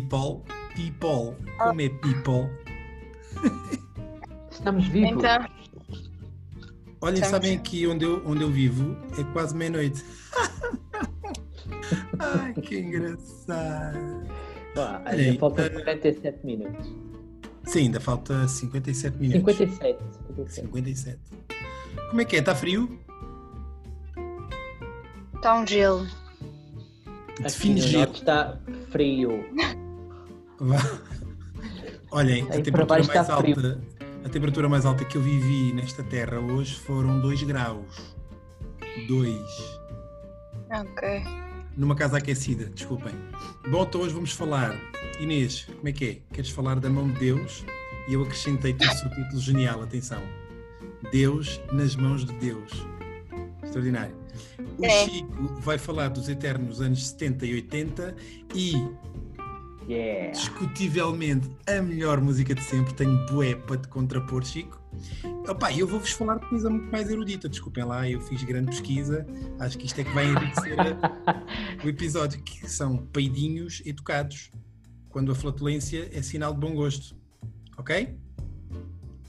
people? People, como é, people? Estamos vivos. Então, Olhem, Estamos. sabem aqui onde eu, onde eu vivo? É quase meia-noite. Ai, que engraçado. Olha aí, ainda faltam eh, 47 minutos. Sim, ainda falta 57 minutos. 57. 57. 57. Como é que é? Está frio? está um gelo. Define no gelo. está frio. Olhem, a temperatura, baixo mais frio. alta, a temperatura mais alta que eu vivi nesta terra hoje foram 2 graus. 2. Ok. Numa casa aquecida, desculpem. Bom, então hoje vamos falar. Inês, como é que é? Queres falar da mão de Deus? E eu acrescentei-te um subtítulo genial, atenção. Deus nas mãos de Deus. Extraordinário. O É. Chico vai falar dos eternos anos 70 e 80 e, Yeah. discutivelmente, a melhor música de sempre. Tenho bué para te contrapor, Chico. Opa, eu vou-vos falar de coisa muito mais erudita. Desculpem lá, eu fiz grande pesquisa. Acho que isto é que vai enriquecer o episódio, que são peidinhos educados, quando a flatulência é sinal de bom gosto. Ok?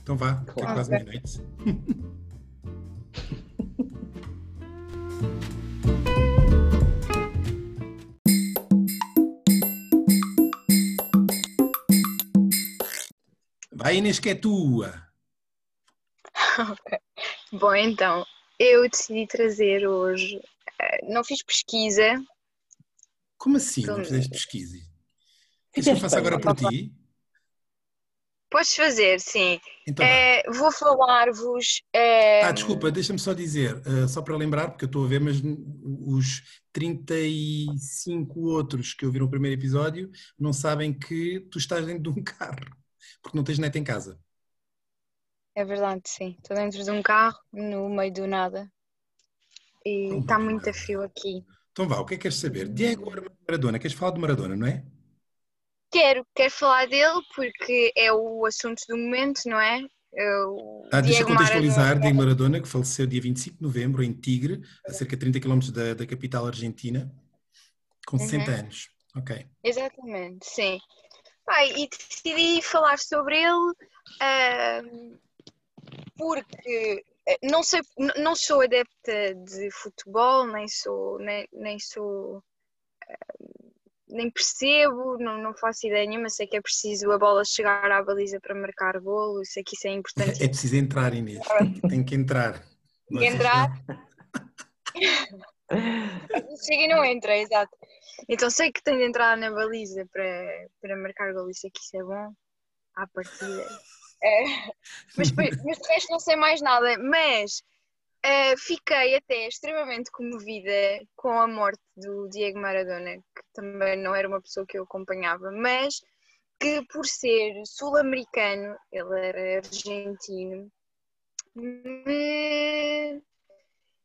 Então vá, que é Claro. quase meia-noite. Vai Inês que é tua. Bom, então, eu decidi trazer hoje. eh, não fiz pesquisa, Como assim não Então, fizeste pesquisa? Queres que eu faça bem. agora por ti? podes fazer, sim. Então. Eh, vou falar-vos. eh, Ah, desculpa, deixa-me só dizer, eh, só para lembrar, porque eu estou a ver, mas os 35 outros que ouviram o primeiro episódio não sabem que tu estás dentro de um carro, porque não tens net em casa. É verdade, sim. Estou dentro de um carro, no meio do nada. E Oh, está muito frio aqui. Então vá, o que é que queres saber? Diego Maradona, queres falar de Maradona, não é? Quero, quero falar dele porque é o assunto do momento, não é? Eu, Ah, deixa eu contextualizar, Maradona- Diego Maradona, que faleceu dia 25 de novembro em Tigre, a cerca de 30 km da, da capital argentina, com 60 Uhum. anos. Ok. Exatamente, sim. E decidi falar sobre ele ahm, porque eh, não sei, não sou adepta de futebol, nem sou, nem, nem sou, ahm, nem percebo, não, não faço ideia nenhuma, sei que é preciso a bola chegar à baliza para marcar golo, sei que isso é importante. É preciso entrar, Inês. Tem que entrar. Tem que entrar. Chega e não entra, exato. Então sei que tem de entrar na baliza para, para marcar gol, isso aqui isso é bom. À partida. É, mas, mas de resto não sei mais nada. Mas eh, fiquei até extremamente comovida com a morte do Diego Maradona, que também não era uma pessoa que eu acompanhava, mas que por ser sul-americano, ele era argentino, me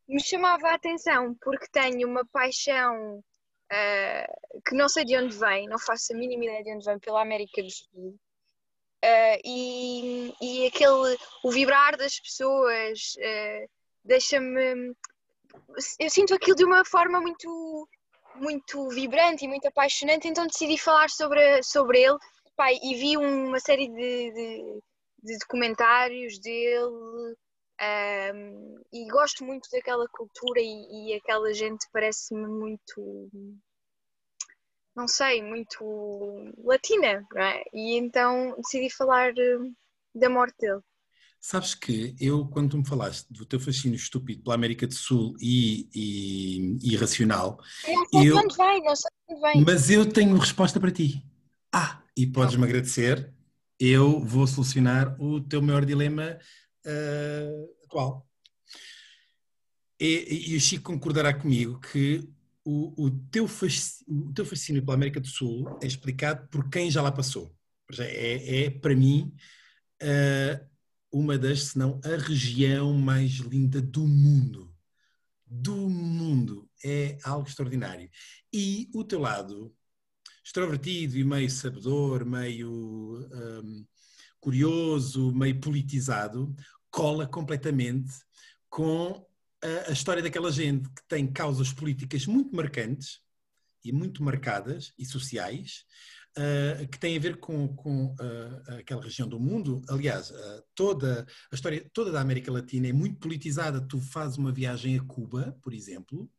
me chamava a atenção porque tenho uma paixão ah, que não sei de onde vem, não faço a mínima ideia de onde vem, pela América do Sul. Ah, e, e aquele, o vibrar das pessoas ah, deixa-me. Eu sinto aquilo de uma forma muito, muito vibrante e muito apaixonante, então decidi falar sobre, sobre ele. Pai, e vi uma série de, de, de documentários dele, um, e gosto muito daquela cultura e, e aquela gente parece-me muito, não sei, muito latina, não é? E então decidi falar uh, da morte dele. Sabes que eu, quando me falaste do teu fascínio estúpido pela América do Sul e, e, irracional, Eu não sei Eu- de onde vem, não sei de onde vem. mas eu tenho resposta para ti. Ah, e podes-me agradecer, eu vou solucionar o teu maior dilema ah, atual. E, e o Chico concordará comigo que o, o teu fasc- o teu fascínio pela América do Sul é explicado por quem já lá passou. É, é, para mim, ah, uma das, se não a região mais linda do mundo. Do mundo. É algo extraordinário. E o teu lado extrovertido e meio sabedor, meio hum, curioso, meio politizado, cola completamente com a, a história daquela gente que tem causas políticas muito marcantes e muito marcadas e sociais uh, que têm a ver com, com uh, aquela região do mundo. Aliás, uh, toda a história toda da América Latina é muito politizada. Tu fazes uma viagem a Cuba, por exemplo,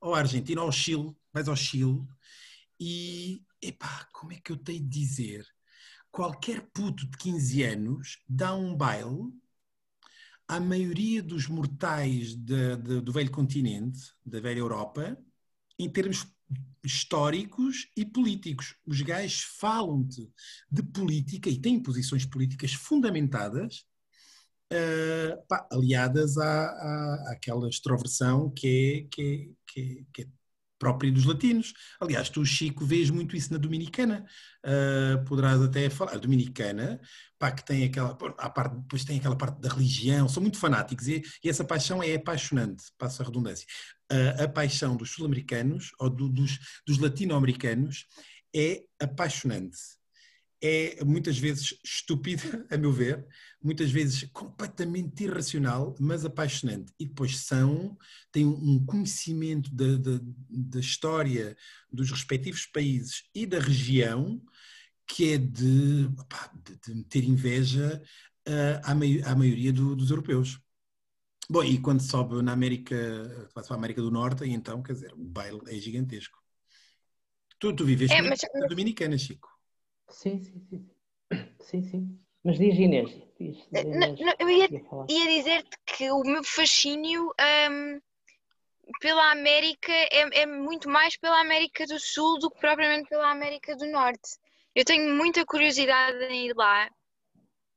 ou à Argentina, ou ao Chile, vais ao Chile e, epá, como é que eu tenho de dizer? Qualquer puto de 15 anos dá um baile à maioria dos mortais de, de, do velho continente, da velha Europa, em termos históricos e políticos. Os gajos falam-te de política e têm posições políticas fundamentadas, uh, pá, aliadas à, à, àquela extroversão que é, que é, que é, que é própria dos latinos. Aliás, tu, Chico, vês muito isso na Dominicana. Uh, poderás até falar. A Dominicana, pá, que tem aquela. A parte, depois tem aquela parte da religião, são muito fanáticos e, e essa paixão é apaixonante, passo a redundância. Uh, a paixão dos sul-americanos ou do, dos, dos latino-americanos é apaixonante é muitas vezes estúpida, a meu ver, muitas vezes completamente irracional, mas apaixonante. E depois são, têm um conhecimento da, da, da história dos respectivos países e da região que é de, opa, de, ter inveja uh, à, à, maioria do, dos europeus. Bom, e quando sobe na América, para a América do Norte, então, quer dizer, o baile é gigantesco. Tu, tu vives é, mas... na Dominicana, Chico. Sim, sim, sim. Sim, sim. Mas diz Inês. Diz, diz Inês não, eu ia, ia dizer-te que o meu fascínio um, pela América é, é muito mais pela América do Sul do que propriamente pela América do Norte. Eu tenho muita curiosidade em ir lá.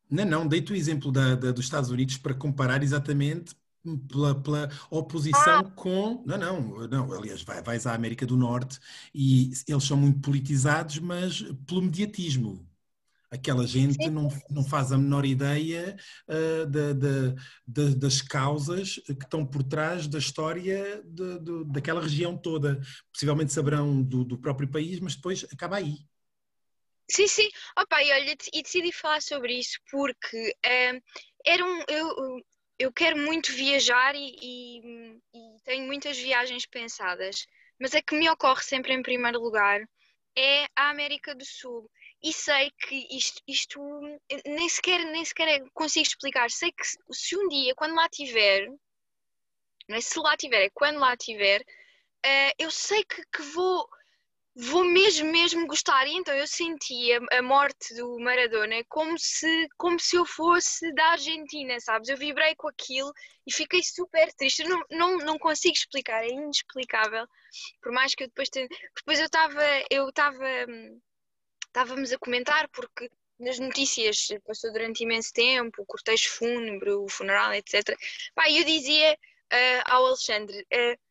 Não, não, dei-te o exemplo da, da, dos Estados Unidos para comparar exatamente pela, pela oposição ah. com. Não, não, não. Aliás, vai, vais à América do Norte e eles são muito politizados, mas pelo mediatismo. Aquela gente não, não faz a menor ideia uh, da, da, da, das causas que estão por trás da história de, de, daquela região toda. Possivelmente saberão do, do, próprio país, mas depois acaba aí. Sim, sim. Opa, e olha, e decidi falar sobre isso porque uh, era um, eu, eu quero muito viajar e, e, e, tenho muitas viagens pensadas, mas a que me ocorre sempre em primeiro lugar é a América do Sul. E sei que isto, isto nem, sequer, nem sequer consigo explicar. Sei que se um dia, quando lá tiver, não é se lá tiver, é quando lá tiver, uh, eu sei que, que vou vou mesmo, mesmo gostar. E então eu sentia a morte do Maradona como se, como se eu fosse da Argentina, sabes? Eu vibrei com aquilo e fiquei super triste. Eu não, não, não consigo explicar, é inexplicável. Por mais que eu depois tenha... Depois eu estava, eu estava, estávamos a comentar porque nas notícias passou durante imenso tempo, o cortejo fúnebre, o funeral, etc. Pá, eu dizia uh, ao Alexandre, uh,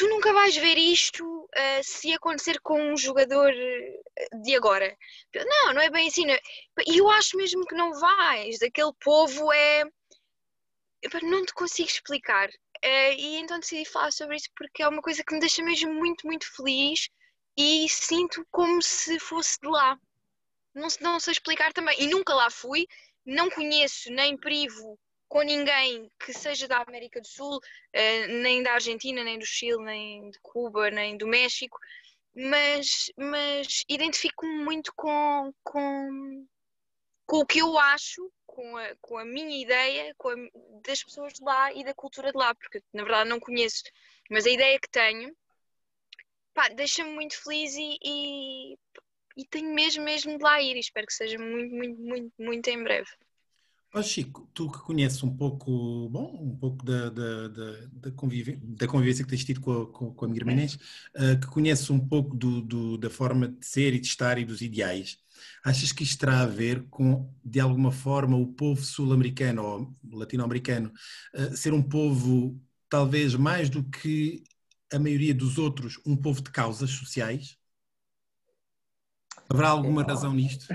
tu nunca vais ver isto uh, se acontecer com um jogador eh, de agora. Não, não é bem assim. E eu acho mesmo que não vais. Aquele povo é. Não te consigo explicar. Uh, e então decidi falar sobre isso porque é uma coisa que me deixa mesmo muito, muito feliz e sinto como se fosse de lá. Não, não sei explicar também. E nunca lá fui, não conheço nem privo com ninguém que seja da América do Sul, uh, nem da Argentina, nem do Chile, nem de Cuba, nem do México, mas, mas identifico-me muito com, com, com o que eu acho, com a, com a minha ideia com a, das pessoas de lá e da cultura de lá, porque na verdade não conheço, mas a ideia que tenho deixa-me muito feliz e, e, e tenho mesmo, mesmo de lá ir e espero que seja muito, muito, muito, muito em breve. Oh, Chico, tu que conheces um pouco, bom, um pouco da, da, da, convivência, da convivência que tens tido com a, com, a minha irmã Inês, uh, que conheces um pouco do, do, da forma de ser e de estar e dos ideais, achas que isto terá a ver com, de alguma forma, o povo sul-americano ou latino-americano uh, ser um povo, talvez mais do que a maioria dos outros, um povo de causas sociais? Haverá alguma razão nisto?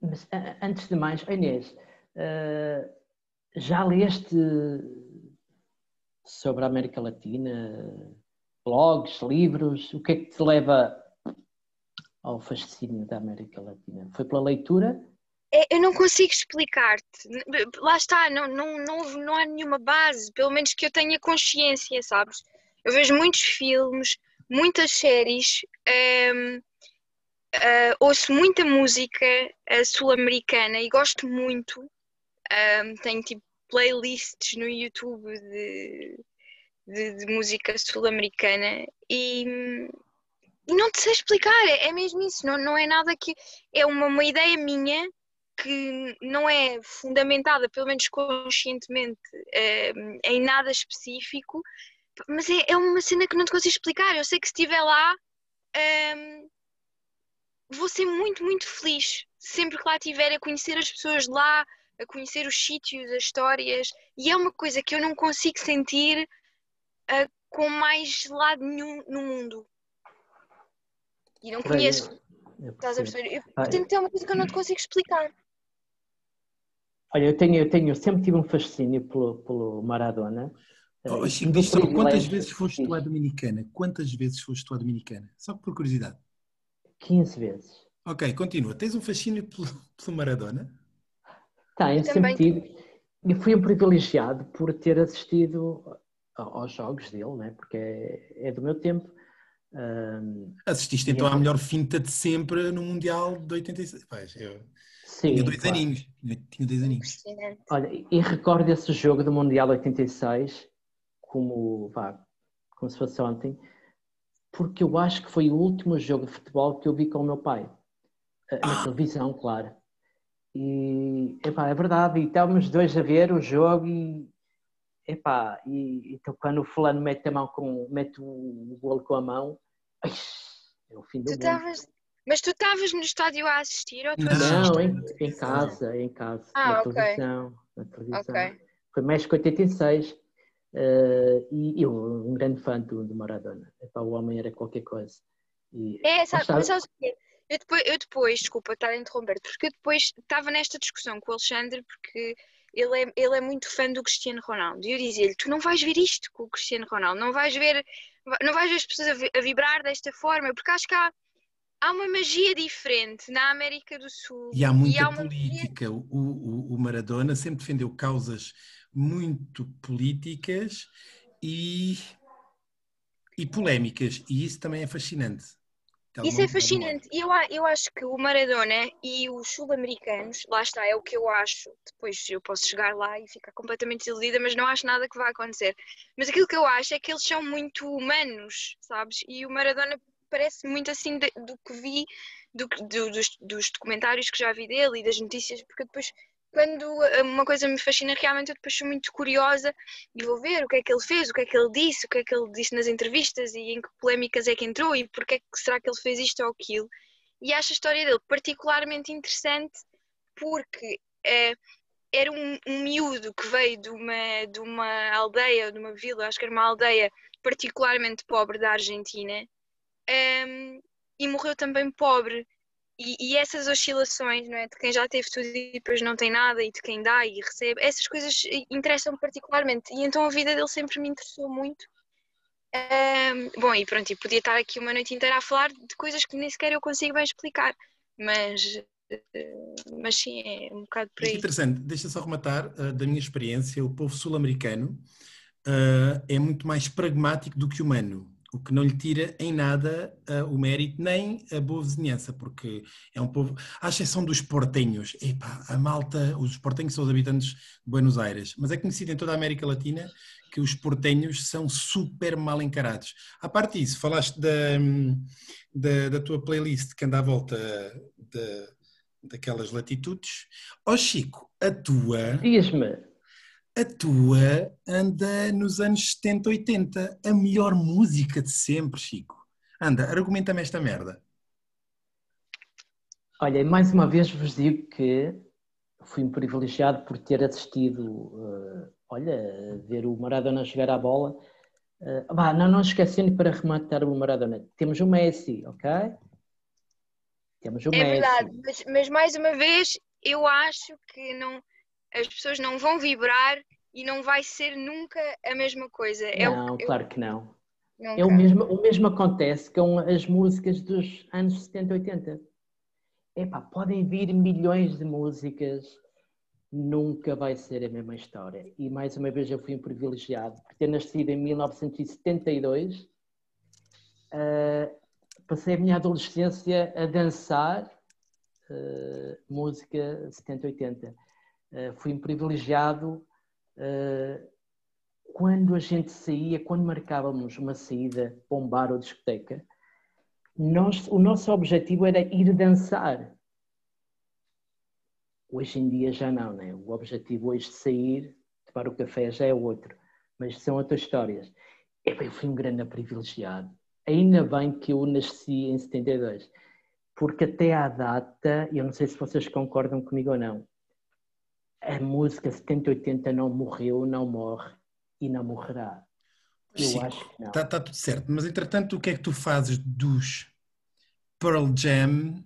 Mas, antes de mais, Inês, já leste sobre a América Latina? Blogs, livros? O que é que te leva ao fascínio da América Latina? Foi pela leitura? É, eu não consigo explicar-te. Lá está, não, não, não, não há nenhuma base, pelo menos que eu tenha consciência, sabes? Eu vejo muitos filmes, muitas séries, um, uh, ouço muita música uh, sul-americana e gosto muito. Um, tenho tipo playlists no YouTube de, de, de música sul-americana e, não te sei explicar, é, é mesmo isso, não, não é nada que. É uma, uma ideia minha que não é fundamentada, pelo menos conscientemente, um, em nada específico, mas é, é uma cena que não te consigo explicar. Eu sei que se estiver lá, um, vou ser muito, muito feliz. Sempre que lá estiver a conhecer as pessoas de lá, a conhecer os sítios, as histórias, e é uma coisa que eu não consigo sentir uh, com mais lado nenhum no mundo. E não conheço. Estás a perceber? Portanto, é uma coisa que eu não te consigo explicar. Olha, eu tenho, eu tenho, sempre tive um fascínio pelo, pelo Maradona. Oh, Chico, diz só, quantas vezes foste tu à Dominicana? Quantas vezes foste tu à Dominicana? Só por curiosidade. 15 vezes. Ok, continua. Tens um fascínio pelo, pelo Maradona? Tenho, sempre tive. E fui um privilegiado por ter assistido aos jogos dele, né? porque é, é do meu tempo. Um, Assististe então à melhor finta de sempre no Mundial de 86. Pois, eu Sim, tinha dois claro. aninhos. Tinha dois aninhos. Olha, e recordo esse jogo do Mundial 86 como, vá, como se fosse ontem, porque eu acho que foi o último jogo de futebol que eu vi com o meu pai. Na ah. televisão, claro. E, epá, é verdade, e estávamos dois a ver o jogo e, epá, e então quando o fulano mete a mão com, mete o golo com a mão, é o fim do tu mundo. Mas tu estavas no estádio a assistir ou tu Não, em, em, casa, em casa, ah, na, okay. televisão, na televisão. Okay. Foi México 86 uh, e eu, um grande fã do, do Maradona. Epá, o homem era qualquer coisa. E, é, sabe, mas sabes o quê? Eu depois, eu depois, desculpa estar a interromper, porque eu depois estava nesta discussão com o Alexandre, porque ele é, ele é muito fã do Cristiano Ronaldo. E eu dizia-lhe: Tu não vais ver isto com o Cristiano Ronaldo, não vais ver, não vais ver as pessoas a, vibrar desta forma, porque acho que há, há uma magia diferente na América do Sul. E há muita e há política. Magia... O, o, o, Maradona sempre defendeu causas muito políticas e, e polémicas, e isso também é fascinante. Isso é fascinante. Eu, eu acho que o Maradona e os sul-americanos, lá está, é o que eu acho. Depois eu posso chegar lá e ficar completamente desiludida, mas não acho nada que vá acontecer. Mas aquilo que eu acho é que eles são muito humanos, sabes? E o Maradona parece muito assim de, do que vi, do, do, dos, dos documentários que já vi dele e das notícias, porque depois quando uma coisa me fascina realmente, eu depois sou muito curiosa e vou ver o que é que ele fez, o que é que ele disse, o que é que ele disse nas entrevistas e em que polémicas é que entrou e porque é que será que ele fez isto ou aquilo. E acho a história dele particularmente interessante porque é, era um, um miúdo que veio de uma, de uma aldeia, de uma vila, acho que era uma aldeia particularmente pobre da Argentina um, ehm, e morreu também pobre. E, e, essas oscilações, não é? De quem já teve tudo e depois não tem nada, e de quem dá e recebe, essas coisas interessam particularmente. E então a vida dele sempre me interessou muito. Um, bom, e pronto, e podia estar aqui uma noite inteira a falar de coisas que nem sequer eu consigo bem explicar, mas, mas sim, é um bocado por aí. É interessante, deixa só rematar uh, da minha experiência: o povo sul-americano uh, é muito mais pragmático do que humano o que não lhe tira em nada uh, o mérito nem a boa vizinhança, porque é um povo, à exceção dos portenhos, epá, a malta, os portenhos são os habitantes de Buenos Aires, mas é conhecido em toda a América Latina que os portenhos são super mal encarados. A parte disso, falaste da, da, da tua playlist que anda à volta de, daquelas latitudes. Ó oh, Chico, a tua... Diz-me a tua anda nos anos 70, 80. A melhor música de sempre, Chico. Anda, argumenta-me esta merda. Olha, mais uma vez vos digo que fui um privilegiado por ter assistido, uh, olha, ver o Maradona jogar a bola. Uh, bah, não, não esquecendo para rematar o Maradona. Temos o Messi, ok? Temos o é Messi. É verdade, mas, mas mais uma vez eu acho que não as pessoas não vão vibrar e não vai ser nunca a mesma coisa. É não, o, claro que não. Nunca. É o mesmo, o mesmo acontece com as músicas dos anos 70, 80. Epá, podem vir milhões de músicas, nunca vai ser a mesma história. E mais uma vez eu fui um privilegiado por ter nascido em 1972 uh, passei a minha adolescência a dançar uh, música 70-80. Uh, fui um privilegiado quando a gente saía, quando marcávamos uma saída para um bar ou discoteca, nós, o nosso objetivo era ir dançar. Hoje em dia já não, né? O objetivo hoje de sair, tomar o café já é outro, mas são outras histórias. Eu fui um grande privilegiado. Ainda bem que eu nasci em 72, porque até à data, eu não sei se vocês concordam comigo ou não, a música 70-80 não morreu, não morre e não morrerá. Eu Sim, acho que não. Está tá tudo certo, mas entretanto, o que é que tu fazes dos Pearl Jam,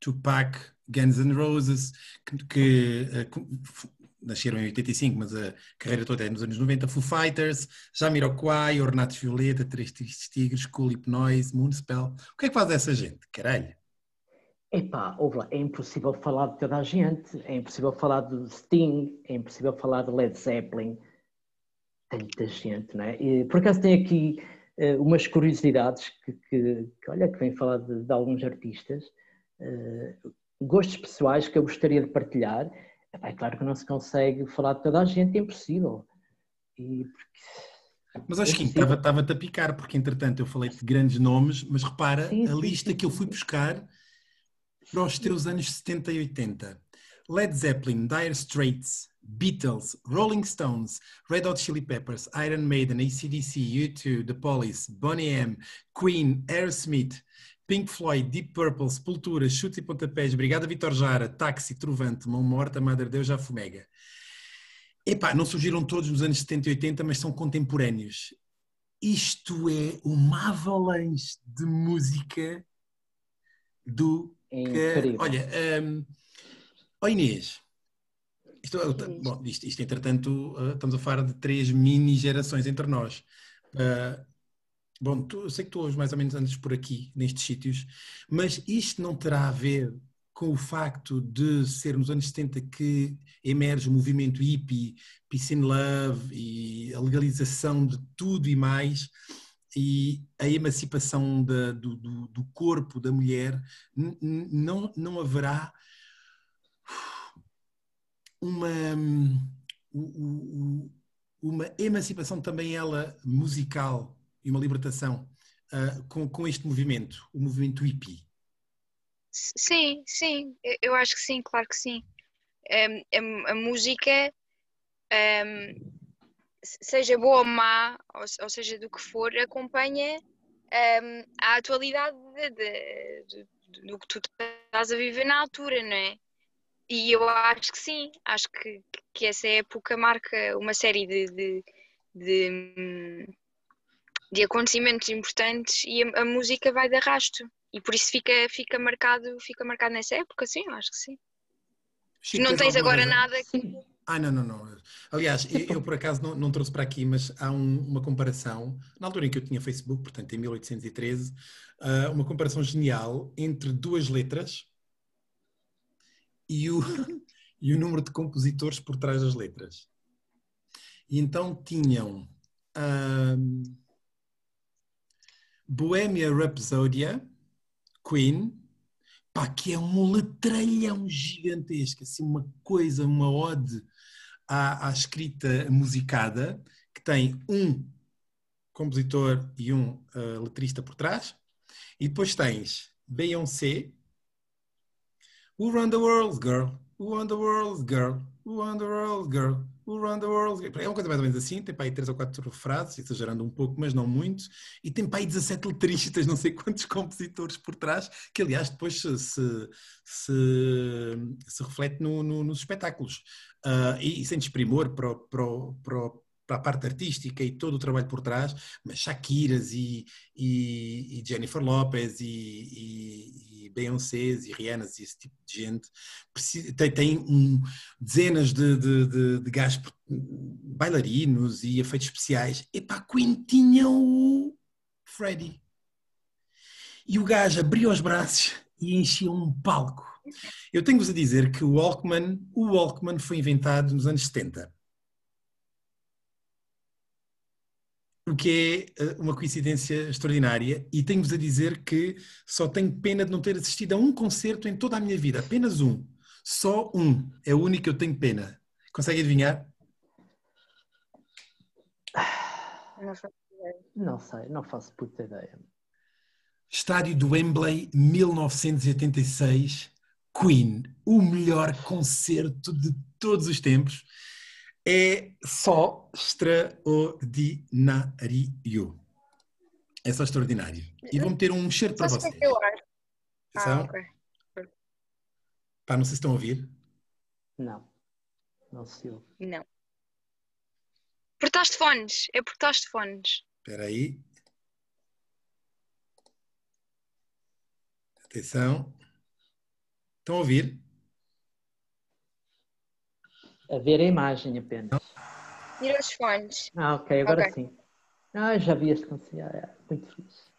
Tupac, Guns N' Roses, que, que uh, nasceram em 85, mas a carreira toda é nos anos 90, Foo Fighters, Jamiroquai, Ornatos Violeta, Três Tristes Tigres, Cool Hypnoise, Moonspell. O que é que faz essa gente? Caralho! Epá, é impossível falar de toda a gente, é impossível falar do Sting, é impossível falar de Led Zeppelin, tanta gente, não é? E, por acaso tem aqui uh, umas curiosidades que, que, que, olha, que vem falar de, de alguns artistas, uh, gostos pessoais que eu gostaria de partilhar. É claro que não se consegue falar de toda a gente, é impossível. E porque... Mas acho que estava-te a picar, porque entretanto eu falei de grandes nomes, mas repara sim, a sim, lista sim, que eu fui buscar para os teus anos 70 e 80. Led Zeppelin, Dire Straits, Beatles, Rolling Stones, Red Hot Chili Peppers, Iron Maiden, ACDC, U2, The Police, Bonnie M, Queen, Aerosmith, Pink Floyd, Deep Purple, Sepultura, Chutes e Pontapés, Brigada Vitor Jara, Táxi, Trovante, Mão Morta, Madre Deus, Já Fumega. Epá, não surgiram todos nos anos 70 e 80, mas são contemporâneos. Isto é uma avalanche de música do... É que... Olha, um... oh Inês, isto, bom, isto, isto, entretanto, uh, estamos a falar de três mini gerações entre nós. Uh, bom, tu, eu sei que tu hoje mais ou menos andas por aqui, nestes sítios, mas isto não terá a ver com o facto de ser nos anos 70 que emerge o movimento hippie, peace and love e a legalização de tudo e mais e a emancipação da, do, do, do, corpo da mulher, não, não haverá uma, uma emancipação também ela musical e uma libertação uh, com, com este movimento, o movimento hippie. Sim, sim, eu acho que sim, claro que sim. Um, a, a, música, um, seja boa ou má, ou, ou, seja do que for, acompanha um, a atualidade de, de, de, do que tu estás a viver na altura, não é? E eu acho que sim, acho que, que essa época marca uma série de, de, de, de acontecimentos importantes e a, a, música vai de arrasto. E por isso fica, fica, marcado, fica marcado nessa época, sim, eu acho que sim. Chico, não tens agora nada que... Ah, não, não, não. Aliás, eu, eu por acaso não, não, trouxe para aqui, mas há um, uma comparação, na altura em que eu tinha Facebook, portanto em 1813, uh, ah, uma comparação genial entre duas letras e o, e o número de compositores por trás das letras. E então tinham um, Bohemia Rhapsodia, Queen, pá, que é um letralhão gigantesco, assim, uma coisa, uma ode à, à escrita musicada, que tem um compositor e um uh, letrista por trás, e depois tens Beyoncé, Who run the world, girl? Who run the world, girl? Who run the world, girl? Who run the world? Girl? É uma coisa mais ou menos assim, tem para aí três ou quatro frases, exagerando um pouco, mas não muito, e tem para aí 17 letristas, não sei quantos compositores por trás, que aliás depois se, se, se, se reflete no, no, nos espetáculos. Uh, e, e sem desprimor para, para, para, para a parte artística e todo o trabalho por trás, mas Shakiras e, e, e Jennifer Lopez e, e, e Beyoncés e e esse tipo de gente tem, tem um, dezenas de, de, de, de gajos bailarinos e efeitos especiais. Epá, Queen tinha o Freddie. E o gajo abria os braços e enchia um palco. Eu tenho-vos a dizer que o Walkman, o Walkman foi inventado nos anos 70 que é eh, uma coincidência extraordinária e tenho-vos a dizer que só tenho pena de não ter assistido a um concerto em toda a minha vida, apenas um. Só um. É o único que eu tenho pena. Consegue adivinhar? Não sei, não faço puta ideia. Estádio do Wembley, 1986. Queen, o melhor concerto de todos os tempos. É só extraordinário. É só extraordinário. E vou meter um cheiro para vocês. eu acho. Ah, Atenção. ok. Pá, não sei se estão a ouvir. Não. Não se ouve. Não. Porque estás de fones. É porque estás de fones. Espera aí. Atenção. Estão a ouvir? A ver a imagem apenas. Tira os fones. Ah, ok, agora Ok. sim. Ah, já vi este. Ah, é, muito fixe.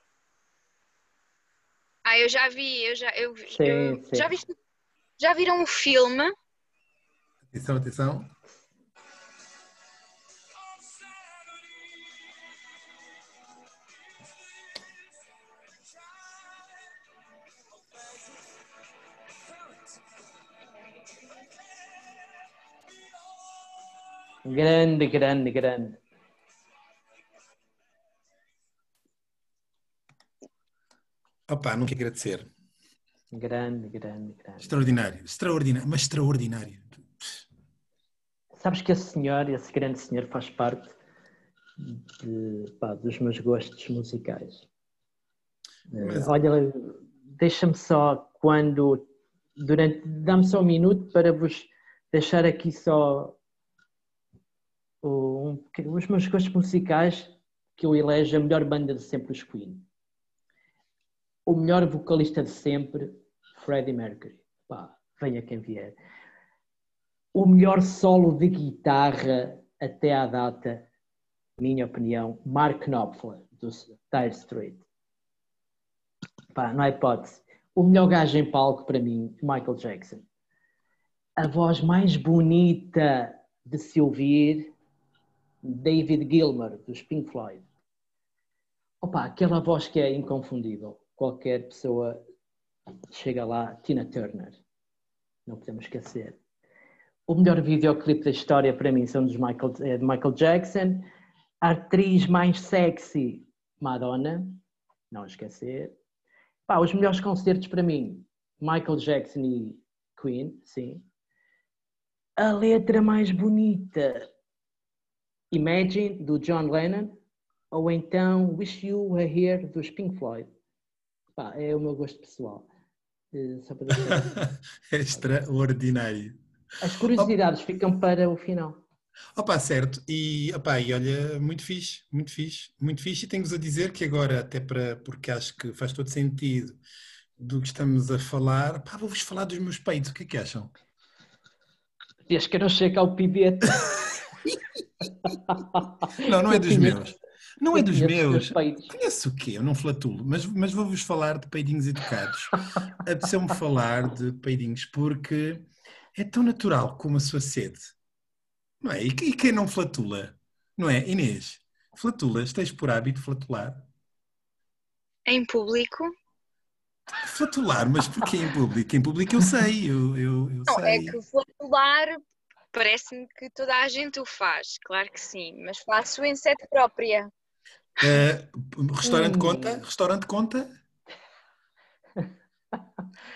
Ah, eu já vi, eu já, eu, Sim, eu- sim. já viste, já viram um filme? Atenção, atenção. Grande, grande, grande. Opa, quero agradecer. Grande, grande, grande. Extraordinário, extraordinário, mas extraordinário. Sabes que esse senhor, esse grande senhor, faz parte de, pá, dos meus gostos musicais. Eh, Mas- Olha, deixa-me só quando durante dá-me só um minuto para vos deixar aqui só um os meus gostos musicais que eu elejo a melhor banda de sempre os Queen. O melhor vocalista de sempre, Freddie Mercury. Pá, venha quem vier. O melhor solo de guitarra até à data, minha opinião, Mark Knopfler, do Dire Street. Pá, não há hipótese. O melhor gajo em palco para mim, Michael Jackson. A voz mais bonita de se ouvir, David Gilmour, dos Pink Floyd. Opa, aquela voz que é inconfundível. Qualquer pessoa chega lá, Tina Turner. Não podemos esquecer. O melhor videoclipe da história para mim são dos Michael, é de Michael Jackson. A atriz mais sexy, Madonna. Não esquecer. Pá, os melhores concertos para mim, Michael Jackson e Queen, sim. A letra mais bonita, Imagine, do John Lennon, ou então Wish You Were Here, dos Pink Floyd. Pá, é o meu gosto pessoal. Eh, Só para deixar. É extraordinário. As curiosidades ficam para o final. Opa, certo. E, opa, e olha, muito fixe, muito fixe, muito fixe. E tenho-vos a dizer que agora, até para, porque acho que faz todo sentido do que estamos a falar, pá, vou-vos falar dos meus peitos, o que é que acham? Desde que eu não chego ao pibete. Não, não é dos meus. Não é dos meus. Conheço o quê? Eu não flatulo, mas, mas vou-vos falar de peidinhos educados. Apeteceu-me falar de peidinhos porque é tão natural como a sua sede. Não é? E, que- e quem não flatula? Não é? Inês, flatulas? Tens por hábito flatular? Em público? Flatular, mas porquê em público? Em público eu sei, eu, eu, eu Não, é sei. que flatular parece-me que toda a gente o faz, claro que sim, mas faço em sede própria. Ah, restaurante Hum. conta? Restaurante conta?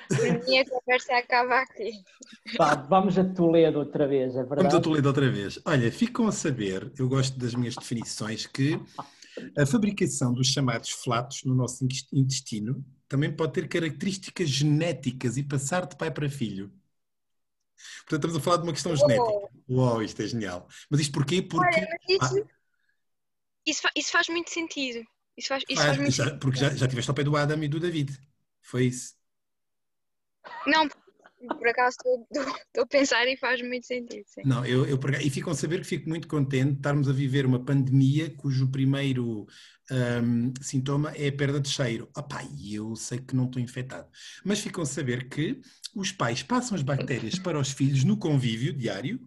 Para mim a conversa acaba aqui. Pá, vamos a Toledo outra vez, é Vamos verdade? a Toledo outra vez. Olha, ficam a saber, eu gosto das minhas definições, que a fabricação dos chamados flatos no nosso intestino também pode ter características genéticas e passar de pai para filho. Portanto, estamos a falar de uma questão genética. Uau, isto é genial. Mas isto porquê? Porque Olha, isso, isso, fa- isso faz muito sentido. Isso faz, isso Ah, faz muito já, porque já, já estiveste ao pé do Adam e do David. Foi isso. Não, por acaso estou- a pensar e faz muito sentido. Sim. Não, eu, eu e ficam a saber que fico muito contente de estarmos a viver uma pandemia cujo primeiro ahm, sintoma é a perda de cheiro. E eu sei que não estou infectado. Mas ficam a saber que os pais passam as bactérias para os filhos no convívio diário.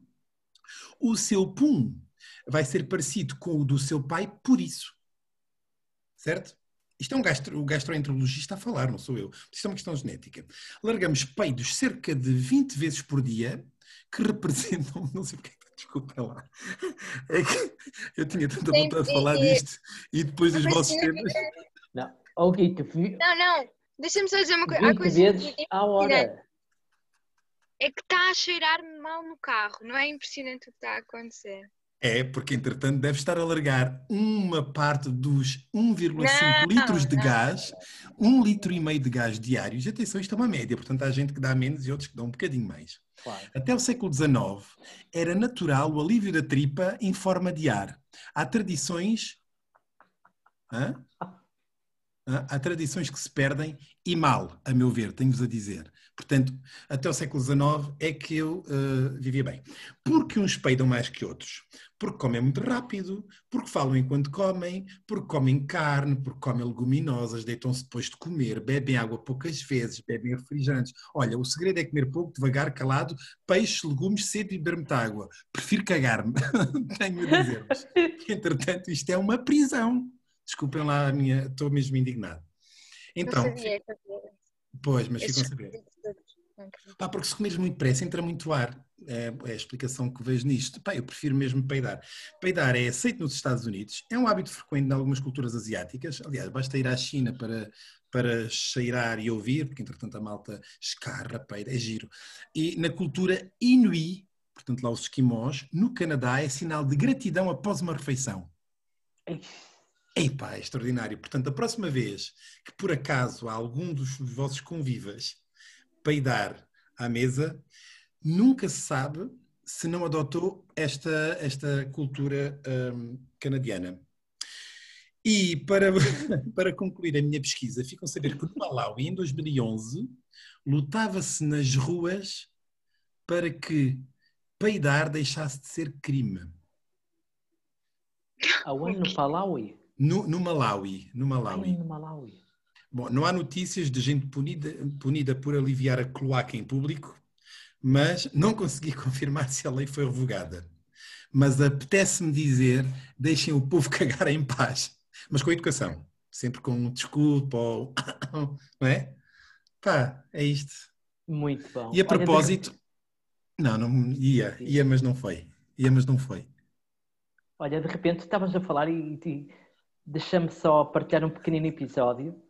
O seu pum vai ser parecido com o do seu pai por isso. certo? Isto é um gastro, o gastroenterologista a falar, não sou eu. Isto é uma questão genética. Largamos peidos cerca de 20 vezes por dia, que representam, não sei porque é desculpa lá, é que eu tinha tanta vontade de falar disto e depois os vossos temas. Não, oh, não, não, deixa-me só dizer uma coisa. 20 coisa vezes à hora. É que está a cheirar mal no carro, não é impressionante o que está a acontecer. É, porque entretanto deve estar a largar uma parte dos 1,5 litros de gás, um litro e meio de gás diários. Atenção, isto é uma média, portanto há gente que dá menos e outros que dão um bocadinho mais. Claro. Até o século XIX era natural o alívio da tripa em forma de ar. Há tradições. Hã? Há tradições que se perdem e mal, a meu ver, tenho-vos a dizer. Portanto, até o século XIX é que eu uh, vivia bem. Porque uns peidam mais que outros? Porque comem muito rápido, porque falam enquanto comem, porque comem carne, porque comem leguminosas, deitam-se depois de comer, bebem água poucas vezes, bebem refrigerantes. Olha, o segredo é comer pouco, devagar, calado, peixe, legumes, cedo e beber muita água. Prefiro cagar-me, tenho a dizer-vos. Entretanto, isto é uma prisão. Desculpem lá a minha, estou mesmo indignado. Então, sabia, pois, mas ficam a saber. Pá, porque se comeres muito depressa entra muito ar. É, é, a explicação que vejo nisto. Pá, eu prefiro mesmo peidar. Peidar é aceito nos Estados Unidos, é um hábito frequente em algumas culturas asiáticas. Aliás, basta ir à China para, para cheirar e ouvir, porque entretanto a malta escarra, peida, é giro. E na cultura Inuit, portanto lá os esquimós, no Canadá é sinal de gratidão após uma refeição. Epá, é extraordinário. Portanto, a próxima vez que por acaso algum dos vossos convivas peidar à mesa, nunca se sabe se não adotou esta, esta cultura um, canadiana. E para, para concluir a minha pesquisa, ficam a saber que no Malawi, em 2011, lutava-se nas ruas para que peidar deixasse de ser crime. Aonde no Malawi? No, no Malawi. No Malawi. Ai, no Malawi. Bom, não há notícias de gente punida, punida por aliviar a cloaca em público, mas não consegui confirmar se a lei foi revogada. Mas apetece-me dizer, deixem o povo cagar em paz, mas com educação, sempre com desculpa ou... não é? Pá, é isto. Muito bom. E a propósito... Não, não ia, ia, mas não foi. Ia, mas não foi. Olha, de repente estavas a falar e, e Deixa-me só partilhar um pequenino episódio.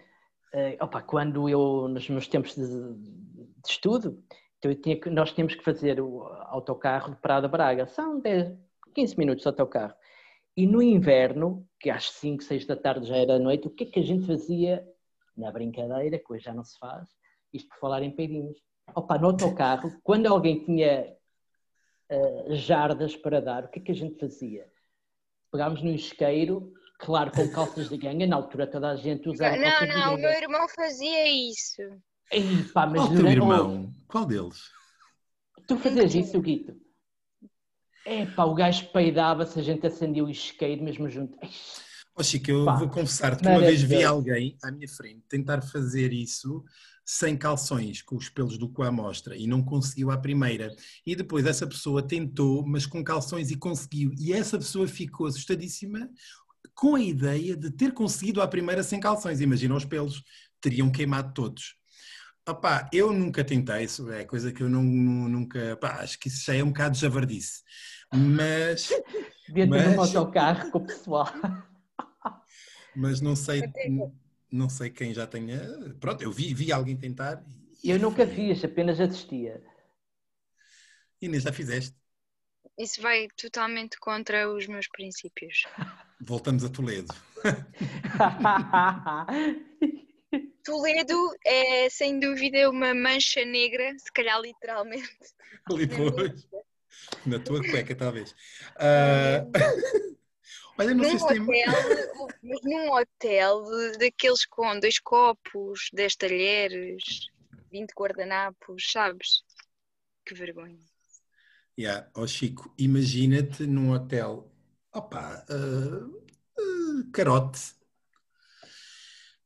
Uh, opa, quando eu, nos meus tempos de, de estudo, então tinha, nós tínhamos que fazer o autocarro de Prada Braga. São 10, 15 minutos de autocarro. E no inverno, que às 5, 6 da tarde já era noite, o que é que a gente fazia na brincadeira, que hoje já não se faz, isto por falar em peidinhos. Opa, no autocarro, quando alguém tinha uh, jardas para dar, o que é que a gente fazia? Pegámos no isqueiro Claro, com calças de ganga, na altura toda a gente usava Não, não, não o meu irmão fazia isso. Ei, pá, mas Qual teu irmão? Qual deles? Tu fazias isso, Guito? É pá, o gajo peidava-se, a gente acendia o isqueiro mesmo junto. Ó oh, Chico, eu pá, vou confessar que uma vez vi alguém à minha frente tentar fazer isso sem calções, com os pelos do cu à mostra, e não conseguiu à primeira. E depois essa pessoa tentou, mas com calções e conseguiu. E essa pessoa ficou assustadíssima com a ideia de ter conseguido à primeira sem calções. Imagina os pelos, teriam queimado todos. Opá, eu nunca tentei, isso é coisa que eu não, nunca. acho que isso já é um bocado de javardice. Mas. Dentro mas, de um autocarro com o pessoal. Mas não sei, não sei quem já tenha. Pronto, eu vi, vi alguém tentar. E, eu nunca fiz, apenas assistia. Inês, já fizeste? Isso vai totalmente contra os meus princípios. Voltamos a Toledo. Toledo é sem dúvida uma mancha negra, se calhar literalmente. Ali depois. Na tua cueca, talvez. Uh... Olha, não num sei se hotel, Mas num hotel daqueles com dois copos, dez talheres, 20 guardanapos, sabes? Que vergonha. Yeah. Oh, Chico, imagina-te num hotel Opa, uh, uh, carote.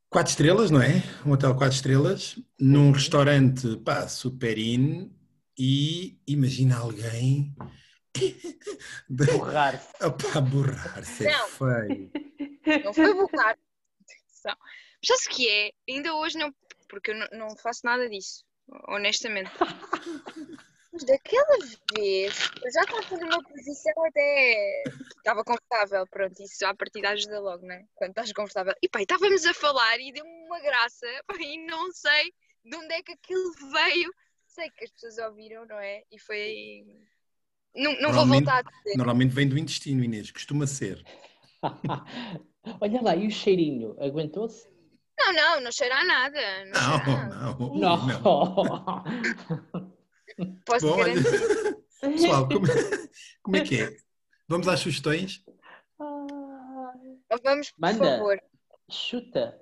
Quatro estrelas, não é? Um hotel quatro estrelas, num uhum. restaurante, pá, super in, e imagina alguém... Borrar-se. Opa, borrar-se, é feio. Não foi borrar. Mas o que é? Ainda hoje não, porque eu não, não faço nada disso, honestamente. Mas daquela vez, eu já estava numa posição até. Estava confortável, pronto, isso à partida ajuda logo, não é? Quando estás confortável. E pá, estávamos a falar e deu-me uma graça, pá, e não sei de onde é que aquilo veio. Sei que as pessoas ouviram, não é? E foi. Não, não vou voltar a dizer. Normalmente vem do intestino, Inês, costuma ser. Olha lá, e o cheirinho? Aguentou-se? Não, não, não cheira a nada. Não, nada. Não, não. Não. Posso Bom, olha, garantir. pessoal, como, como é que é? Vamos às sugestões? Vamos, por Manda. favor. Chuta.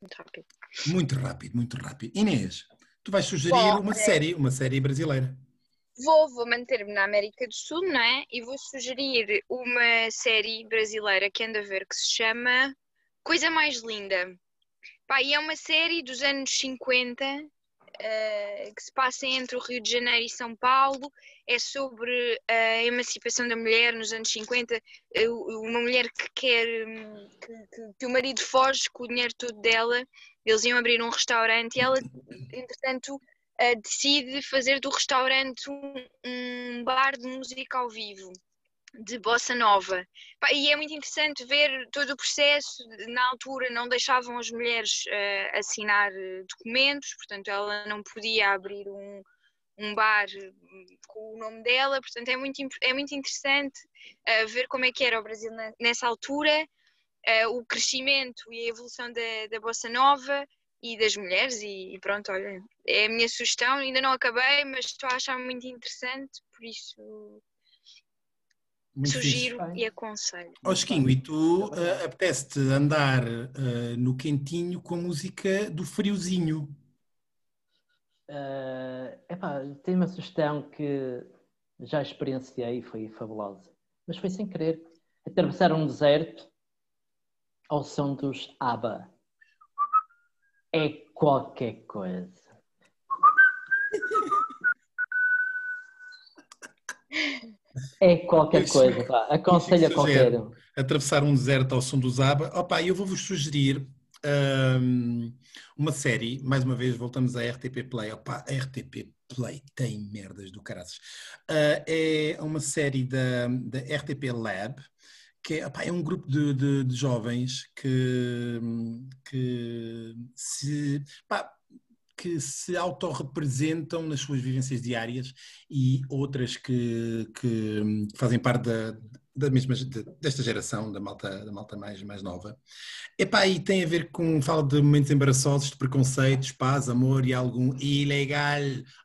Muito rápido. Muito rápido, muito rápido. Inês, tu vais sugerir Bom, uma é- série, uma série brasileira. Vou, vou manter-me na América do Sul, não é? E vou sugerir uma série brasileira que ando a ver que se chama Coisa Mais Linda. Pá, e é uma série dos anos 50 eh, que se passa entre o Rio de Janeiro e São Paulo. É sobre a emancipação da mulher nos anos 50. eh, uma mulher que quer hum, que, que- que o marido foge com o dinheiro todo dela. Eles iam abrir um restaurante e ela, entretanto, eh, decide fazer do restaurante um, um bar de música ao vivo, de bossa nova. E é muito interessante ver todo o processo. Na altura não deixavam as mulheres eh, assinar eh, documentos, portanto ela não podia abrir um, um bar hum, com o nome dela, portanto é muito, é muito interessante eh, ver como é que era o Brasil nessa altura, eh, o crescimento e a evolução da, da bossa nova e das mulheres e pronto, olha, é a minha sugestão, ainda não acabei, mas estou a achar muito interessante, por isso Muito sugiro e aconselho. Ó Chiquinho, e tu eh, apetece-te andar eh, no quentinho com a música do friozinho. Eh, epá, tenho uma sugestão que já experienciei e foi fabulosa. Mas foi sem querer. Atravessar um deserto ao som dos ABBA. É qualquer coisa. É qualquer coisa, pá. Aconselho a qualquer um. Atravessar um deserto ao som dos ABBA. Opa, eu vou-vos sugerir ahm, uma série, mais uma vez voltamos à RTP Play. Opa, a RTP Play tem merdas do caraças. Ah, é uma série da, da RTP Lab, que é, opá, é um grupo de, de- de jovens que, que se, pá, que se autorrepresentam nas suas vivências diárias e outras que, que fazem parte da, da mesma, de- desta geração, da malta, da malta mais, mais nova. Epá, e tem a ver com, fala de momentos embaraçosos, de preconceitos, paz, amor e algum ilegal.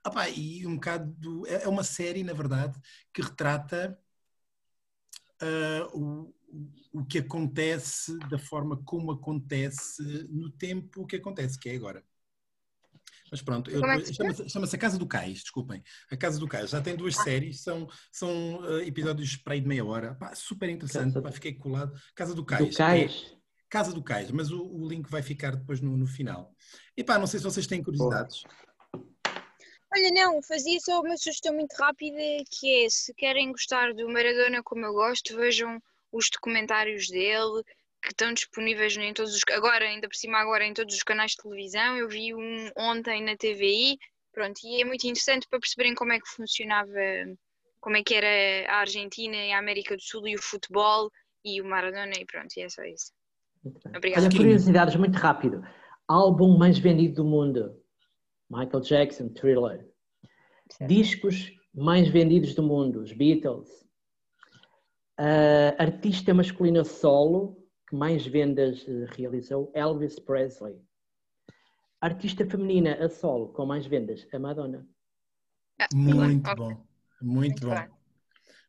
Epá, e um bocado, do- é é uma série, na verdade, que retrata ah, o, o que acontece da forma como acontece no tempo que acontece, que é agora. Mas pronto, é chama-se chama-se A Casa do Cais, desculpem. A Casa do Cais, já tem duas séries, são, são ah, episódios para aí de meia hora. Pá, super interessante, Casa- pá, fiquei colado. Casa do Cais. Do cais. é Casa do Cais, mas o, o link vai ficar depois no, no final. E pá, não sei se vocês têm curiosidades. Olha, não, fazia só uma sugestão muito rápida que é, se querem gostar do Maradona como eu gosto, vejam os documentários dele que estão disponíveis em todos os, agora, ainda por cima agora em todos os canais de televisão, eu vi um ontem na TVI, pronto, e é muito interessante para perceberem como é que funcionava, como é que era a Argentina e a América do Sul e o futebol e o Maradona e pronto, e é só isso. Obrigada. Olha, curiosidades, muito rápido. Álbum mais vendido do mundo. Michael Jackson, Thriller. Certo. Discos mais vendidos do mundo. Os Beatles. Ah, artista masculina solo que mais vendas eh, realizou. Elvis Presley. Artista feminina a solo com mais vendas. A Madonna. Ah, Muito bom, muito, bom.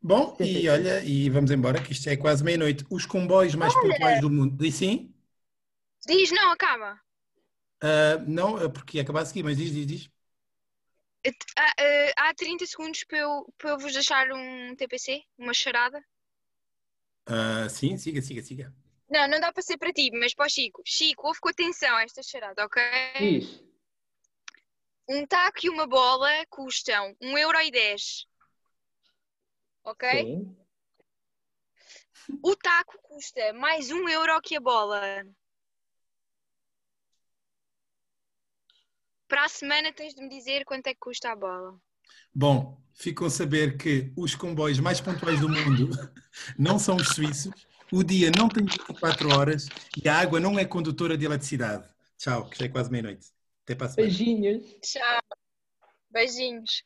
Bom, e olha, e vamos embora, que isto é quase meia-noite. Os comboios mais pontuais do mundo. Diz sim? Diz, não, acaba. Ah, não, é porque ia acabar a seguir, mas diz, diz, diz. Ah, ah, há 30 segundos para eu, para eu vos deixar um TPC, uma charada. Ah, sim, siga, siga, siga. Não, não dá para ser para ti, mas para o Chico. Chico, ouve com atenção a esta charada, ok? Diz. Um taco e uma bola custam 1,10€. Ok? Sim. O taco custa mais um euro que a bola. Para a semana tens de me dizer quanto é que custa a bola. Bom, ficam a saber que os comboios mais pontuais do mundo não são os suíços, o dia não tem 24 horas e a água não é condutora de eletricidade. Tchau, que já é quase meia-noite. Até para a semana. Beijinhos. Tchau. Beijinhos.